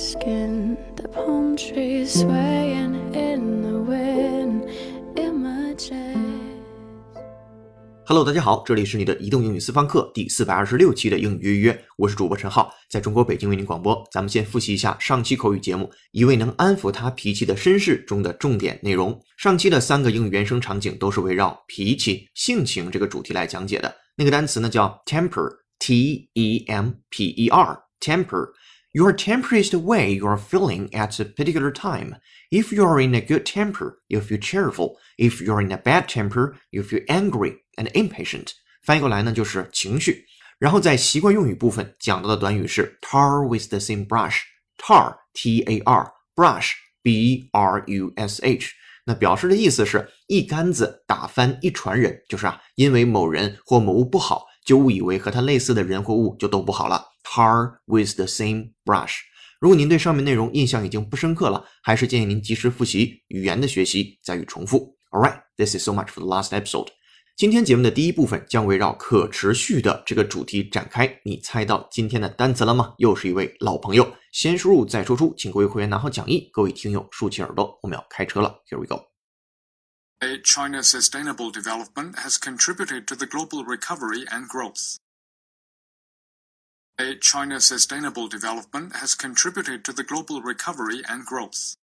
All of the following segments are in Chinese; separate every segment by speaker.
Speaker 1: skin, the palm trees swaying in the wind. Images.
Speaker 2: Hello，大家好，这里是你的移动英语私房课第四百二十六期的英语约约，我是主播陈浩，在中国北京为您广播。咱们先复习一下上期口语节目《一位能安抚他脾气的绅士》中的重点内容。上期的三个英语原声场景都是围绕脾气、性情这个主题来讲解的。那个单词呢叫 temper，t e m p e r，temper。Your temper is the way you are feeling at a particular time. If you are in a good temper, you feel cheerful. If you are in a bad temper, you feel angry and impatient. 翻译过来呢就是情绪。然后在习惯用语部分讲到的短语是 tar with the same brush. tar t a r brush b r u s h。那表示的意思是一竿子打翻一船人，就是啊，因为某人或某物不好，就误以为和他类似的人或物就都不好了。 Tar with the same brush。如果您对上面内容印象已经不深刻了，还是建议您及时复习语言的学习在于重复。All right, this is so much for the last episode. 今天节目的第一部分将围绕可持续的这个主题展开。你猜到今天的单词了吗？又是一位老朋友，先输入再说出，请各位会员拿好讲义，各位听友竖起耳朵，我们要开车了。Here we go.
Speaker 3: A China's sustainable development has contributed to the global recovery and growth. China's sustainable development has contributed to the global recovery and growth.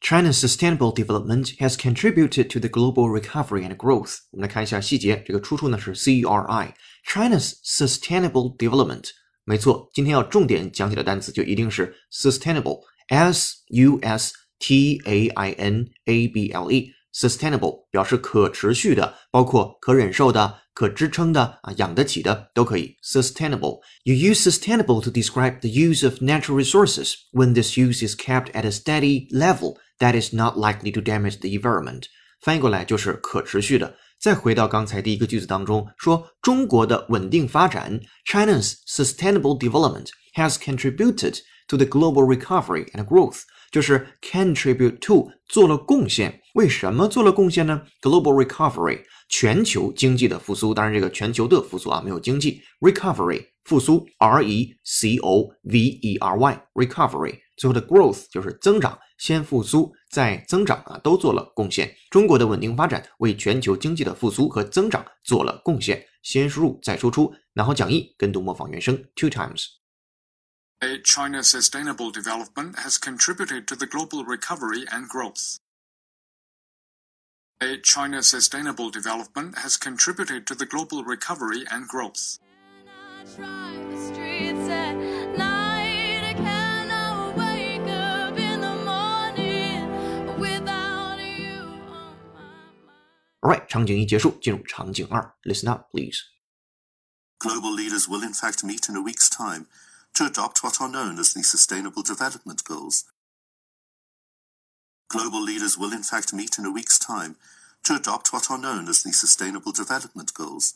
Speaker 2: China's sustainable development has contributed to the global recovery and growth。我们来看一下细节，这个出处呢是 C R I。China's sustainable development，没错，今天要重点讲解的单词就一定是 sustainable，S U S T A I N A B L E。 sustainable 表示可持续的，包括可忍受的、可支撑的啊，养得起的都可以。Sustainable. You use sustainable to describe the use of natural resources when this use is kept at a steady level that is not likely to damage the environment. 翻译过来就是可持续的。再回到刚才第一个句子当中，说中国的稳定发展，China's sustainable development has contributed to the global recovery and growth. 就是 contribute to 做了贡献，为什么做了贡献呢？Global recovery 全球经济的复苏，当然这个全球的复苏啊没有经济 recovery 复苏 R E C O V E R Y recovery 最后的 growth 就是增长，先复苏再增长啊都做了贡献。中国的稳定发展为全球经济的复苏和增长做了贡献。先输入再输出，然后讲义跟读模仿原声 two times。
Speaker 3: China's sustainable development has contributed to the global recovery and growth. China's sustainable development has contributed to the global recovery and growth.
Speaker 2: Alright，场景一结束，进入场景二。Listen up, please.
Speaker 4: Global leaders will in fact meet in a week's time to adopt what are known as the Sustainable Development Goals. Global leaders will in fact meet in a week's time to adopt what are known as the Sustainable Development Goals.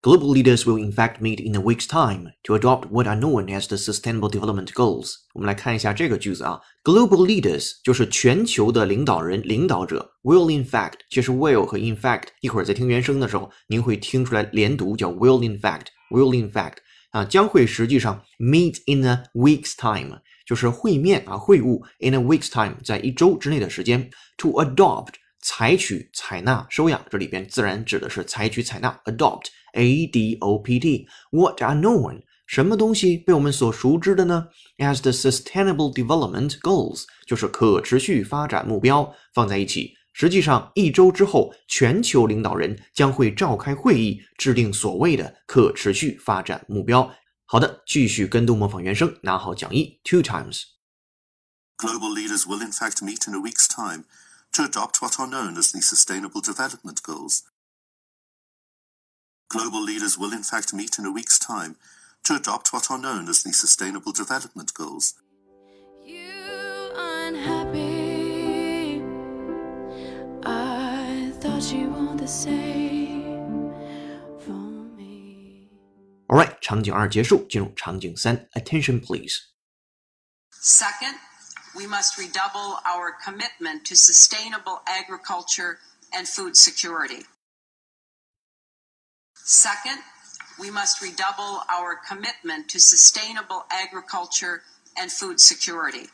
Speaker 2: Global leaders will in fact meet in a week's time to adopt what are known as the Sustainable Development Goals。我们来看一下这个句子啊，Global leaders 就是全球的领导人、领导者。Will in fact，其实 will 和 in fact 一会儿在听原声的时候，您会听出来连读，叫 will in fact，will in fact。 啊，将会实际上 meet in a week's time，就是会面啊会晤 in a week's time，在一周之内的时间。To adopt，采取、采纳、收养，这里边自然指的是采取、采纳。Adopt，a d o p t，what are known，什么东西被我们所熟知的呢？As the Sustainable Development Goals，就是可持续发展目标，放在一起。实际上，一周之后，全球领导人将会召开会议，制定所谓的可持续发展目标。好的，继续跟读模仿原声，拿好讲义，two
Speaker 4: times。Global leaders will in fact meet in a week's time to adopt what are known as the Sustainable Development Goals. Global leaders will in fact meet in a week's time to adopt what are known as the Sustainable Development Goals.
Speaker 2: Alright，场景二结束，进入场景三。Attention, please.
Speaker 5: Second, we must redouble our commitment to sustainable agriculture and food security. Second, we must redouble our commitment to sustainable agriculture and food security.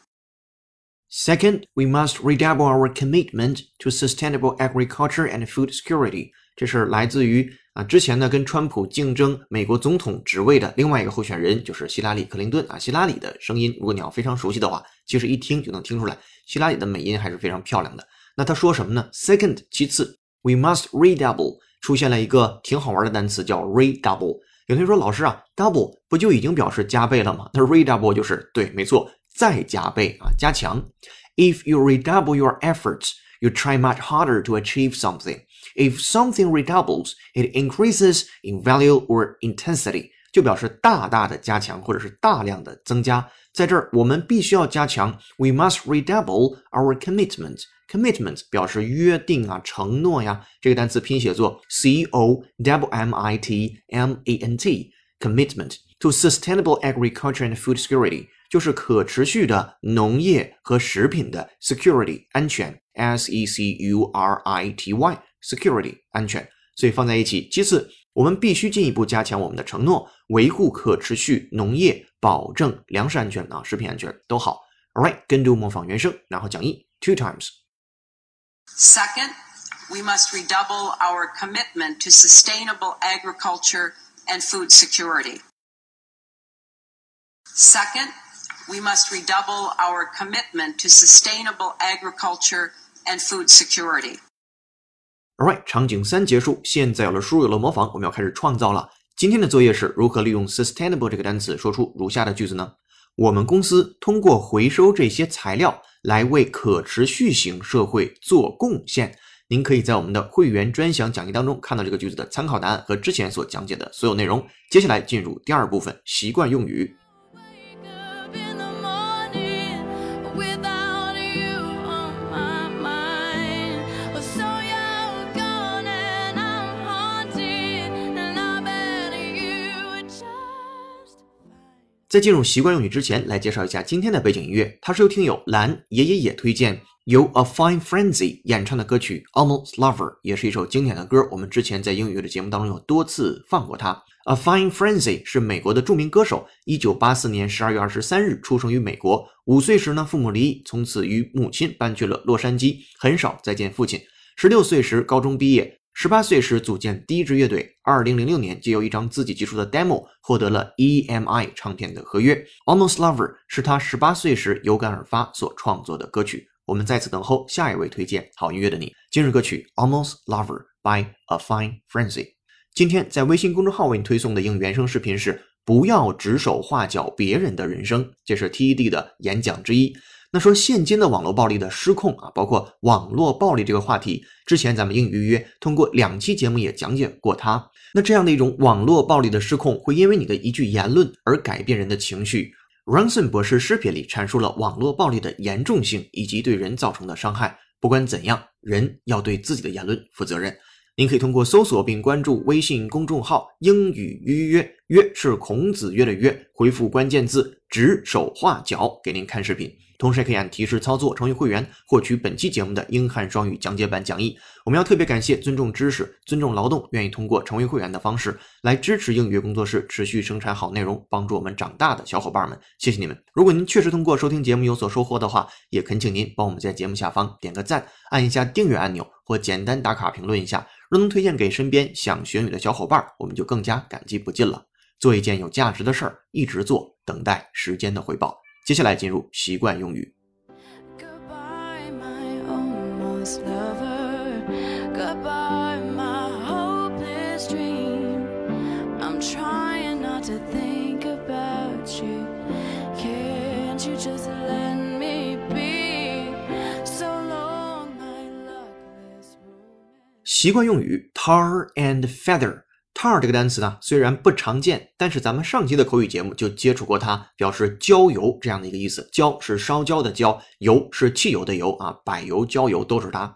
Speaker 2: Second, we must redouble our commitment to sustainable agriculture and food security. 这是来自于啊，之前呢跟川普竞争美国总统职位的另外一个候选人，就是希拉里·克林顿啊。希拉里的声音，如果你要非常熟悉的话，其实一听就能听出来，希拉里的美音还是非常漂亮的。那他说什么呢？Second，其次，we must redouble，出现了一个挺好玩的单词叫 redouble。有同学说，老师啊，double 不就已经表示加倍了吗？那 redouble 就是对，没错。再加倍啊，加强。If you redouble your efforts, you try much harder to achieve something. If something redoubles, it increases in value or intensity. 就表示大大的加强或者是大量的增加。在这儿，我们必须要加强。We must redouble our commitment. Commitment 表示约定啊、承诺呀。这个单词拼写作 c o w m i t m a n t. Commitment to sustainable agriculture and food security. 就是可持续的农业和食品的 security 安全，s e c u r i t y security 安全，所以放在一起。其次，我们必须进一步加强我们的承诺，维护可持续农业，保证粮食安全啊，食品安全都好。All right，跟读模仿原声，然后讲义 two times。
Speaker 5: Second, we must redouble our commitment to sustainable agriculture and food security. Second, we must redouble our commitment to sustainable agriculture and food security.
Speaker 2: Alright，场景三结束，现在有了输入，有了模仿，我们要开始创造了。今天的作业是如何利用 sustainable 这个单词说出如下的句子呢？我们公司通过回收这些材料来为可持续型社会做贡献。您可以在我们的会员专享讲义当中看到这个句子的参考答案和之前所讲解的所有内容。接下来进入第二部分，习惯用语。在进入习惯用语之前，来介绍一下今天的背景音乐。它是由听友蓝爷爷也推荐由 A Fine Frenzy 演唱的歌曲 Almost Lover，也是一首经典的歌。我们之前在英语的节目当中有多次放过它。A Fine Frenzy 是美国的著名歌手，一九八四年十二月二十三日出生于美国。五岁时呢，父母离异，从此与母亲搬去了洛杉矶，很少再见父亲。十六岁时高中毕业。十八岁时组建第一支乐队，二零零六年就由一张自己寄出的 demo 获得了 EMI 唱片的合约。Almost Lover 是他十八岁时有感而发所创作的歌曲。我们在此等候下一位推荐好音乐的你。今日歌曲 Almost Lover by A Fine Frenzy。今天在微信公众号为你推送的应原声视频是不要指手画脚别人的人生，这是 TED 的演讲之一。那说现今的网络暴力的失控啊，包括网络暴力这个话题，之前咱们英语预约通过两期节目也讲解过它。那这样的一种网络暴力的失控，会因为你的一句言论而改变人的情绪。Ransom 博士视频里阐述了网络暴力的严重性以及对人造成的伤害。不管怎样，人要对自己的言论负责任。您可以通过搜索并关注微信公众号“英语约约”，约是孔子约的约，回复关键字“指手画脚”给您看视频。同时也可以按提示操作成为会员，获取本期节目的英汉双语讲解版讲义。我们要特别感谢尊重知识、尊重劳动，愿意通过成为会员的方式来支持英语工作室持续生产好内容，帮助我们长大的小伙伴们，谢谢你们！如果您确实通过收听节目有所收获的话，也恳请您帮我们在节目下方点个赞，按一下订阅按钮，或简单打卡评论一下。若能推荐给身边想学语的小伙伴，我们就更加感激不尽了。做一件有价值的事儿，一直做，等待时间的回报。接下来进入习惯用语。习惯用语 tar and feather。Tar 这个单词呢，虽然不常见，但是咱们上期的口语节目就接触过它，表示焦油这样的一个意思。焦是烧焦的焦，油是汽油的油啊，柏油、焦油都是它。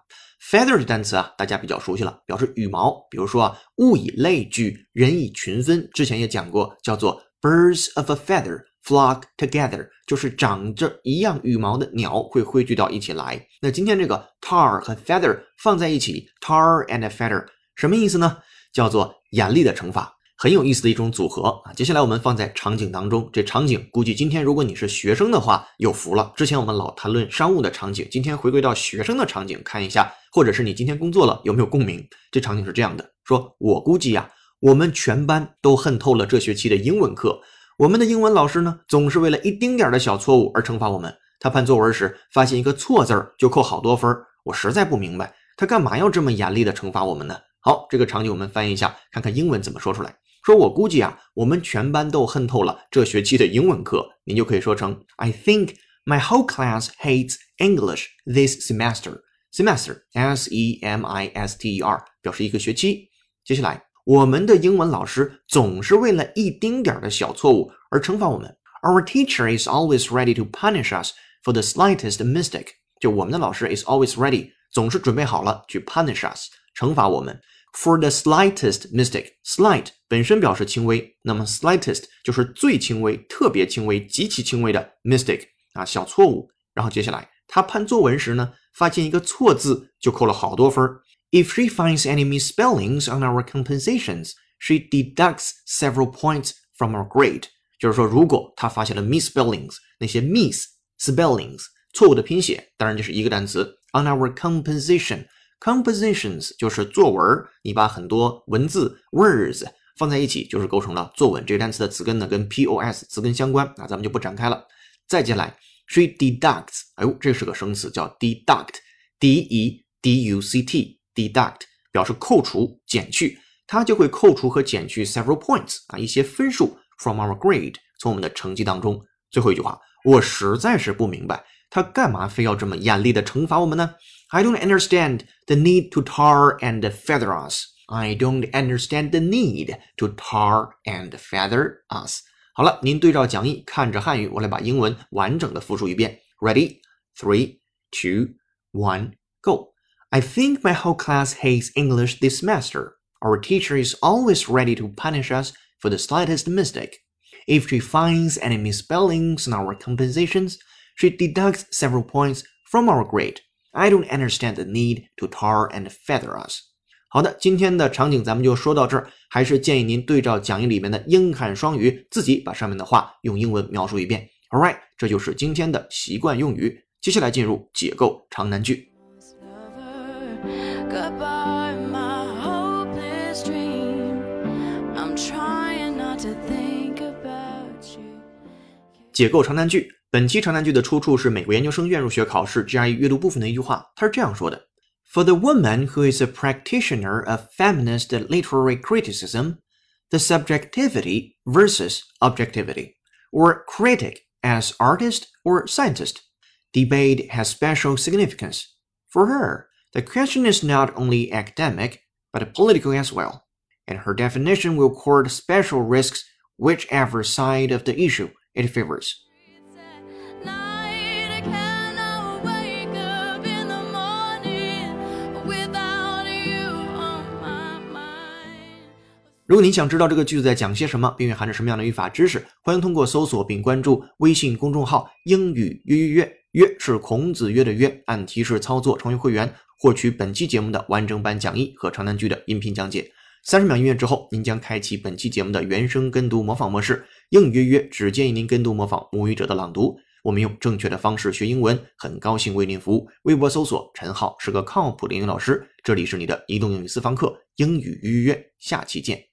Speaker 2: feather 的单词啊，大家比较熟悉了，表示羽毛。比如说啊，物以类聚，人以群分。之前也讲过，叫做 birds of a feather flock together，就是长着一样羽毛的鸟会汇聚到一起来。那今天这个 tar 和 feather 放在一起，tar and feather 什么意思呢？叫做严厉的惩罚，很有意思的一种组合啊。接下来我们放在场景当中，这场景估计今天如果你是学生的话，有福了。之前我们老谈论商务的场景，今天回归到学生的场景看一下，或者是你今天工作了有没有共鸣？这场景是这样的：说我估计呀，我们全班都恨透了这学期的英文课。我们的英文老师呢，总是为了一丁点的小错误而惩罚我们。他判作文时发现一个错字儿就扣好多分儿，我实在不明白他干嘛要这么严厉的惩罚我们呢？好，这个场景我们翻译一下，看看英文怎么说出来。说我估计啊，我们全班都恨透了这学期的英文课。您就可以说成 I think my whole class hates English this semester. Semester, S-E-M-I-S-T-E-R，表示一个学期。接下来，我们的英文老师总是为了一丁点儿的小错误而惩罚我们。Our teacher is always ready to punish us for the slightest mistake. 就我们的老师 is always ready，总是准备好了去 punish us，惩罚我们。For the slightest mistake, slight 本身表示轻微，那么 slightest 就是最轻微、特别轻微、极其轻微的 mistake 啊，小错误。然后接下来他判作文时呢，发现一个错字就扣了好多分。If she finds any misspellings on our compensations, she deducts several points from our grade。就是说，如果他发现了 misspellings，那些 misspellings 错误的拼写，当然就是一个单词 on our composition。 Compositions 就是作文，你把很多文字 words 放在一起，就是构成了作文。这个单词的词根呢，跟 pos 词根相关，那咱们就不展开了。再接下来，she deducts，哎呦，这是个生词，叫 deduct，d e d u c t，deduct 表示扣除、减去，它就会扣除和减去 several points 啊，一些分数 from our grade，从我们的成绩当中。最后一句话，我实在是不明白，他干嘛非要这么严厉的惩罚我们呢？I don't understand the need to tar and feather us. I don't understand the need to tar and feather us. 好了，您对照讲义，看着汉语，我来把英文完整的复述一遍。Ready? Three, two, one, go. I think my whole class hates English this semester. Our teacher is always ready to punish us for the slightest mistake. If she finds any misspellings in our compositions, she deducts several points from our grade. I don't understand the need to tar and feather us。好的，今天的场景咱们就说到这儿，还是建议您对照讲义里面的英汉双语，自己把上面的话用英文描述一遍。All right，这就是今天的习惯用语。接下来进入解构长难句。解构长难句。本期长难句的出处是美国研究生院入学考试 GRE 阅读部分的一句话，它是这样说的：For the woman who is a practitioner of feminist literary criticism, the subjectivity versus objectivity, or critic as artist or scientist, debate has special significance. For her, the question is not only academic, but political as well, and her definition will court special risks whichever side of the issue it favors. 如果您想知道这个句子在讲些什么，并蕴含着什么样的语法知识，欢迎通过搜索并关注微信公众号“英语约约约”，约是孔子约的约，按提示操作成为会员，获取本期节目的完整版讲义和长难句的音频讲解。三十秒音乐之后，您将开启本期节目的原声跟读模仿模式。英语约约只建议您跟读模仿母语者的朗读。我们用正确的方式学英文，很高兴为您服务。微博搜索陈浩是个靠谱的英语老师，这里是你的移动英语私房课英语约约约，下期见，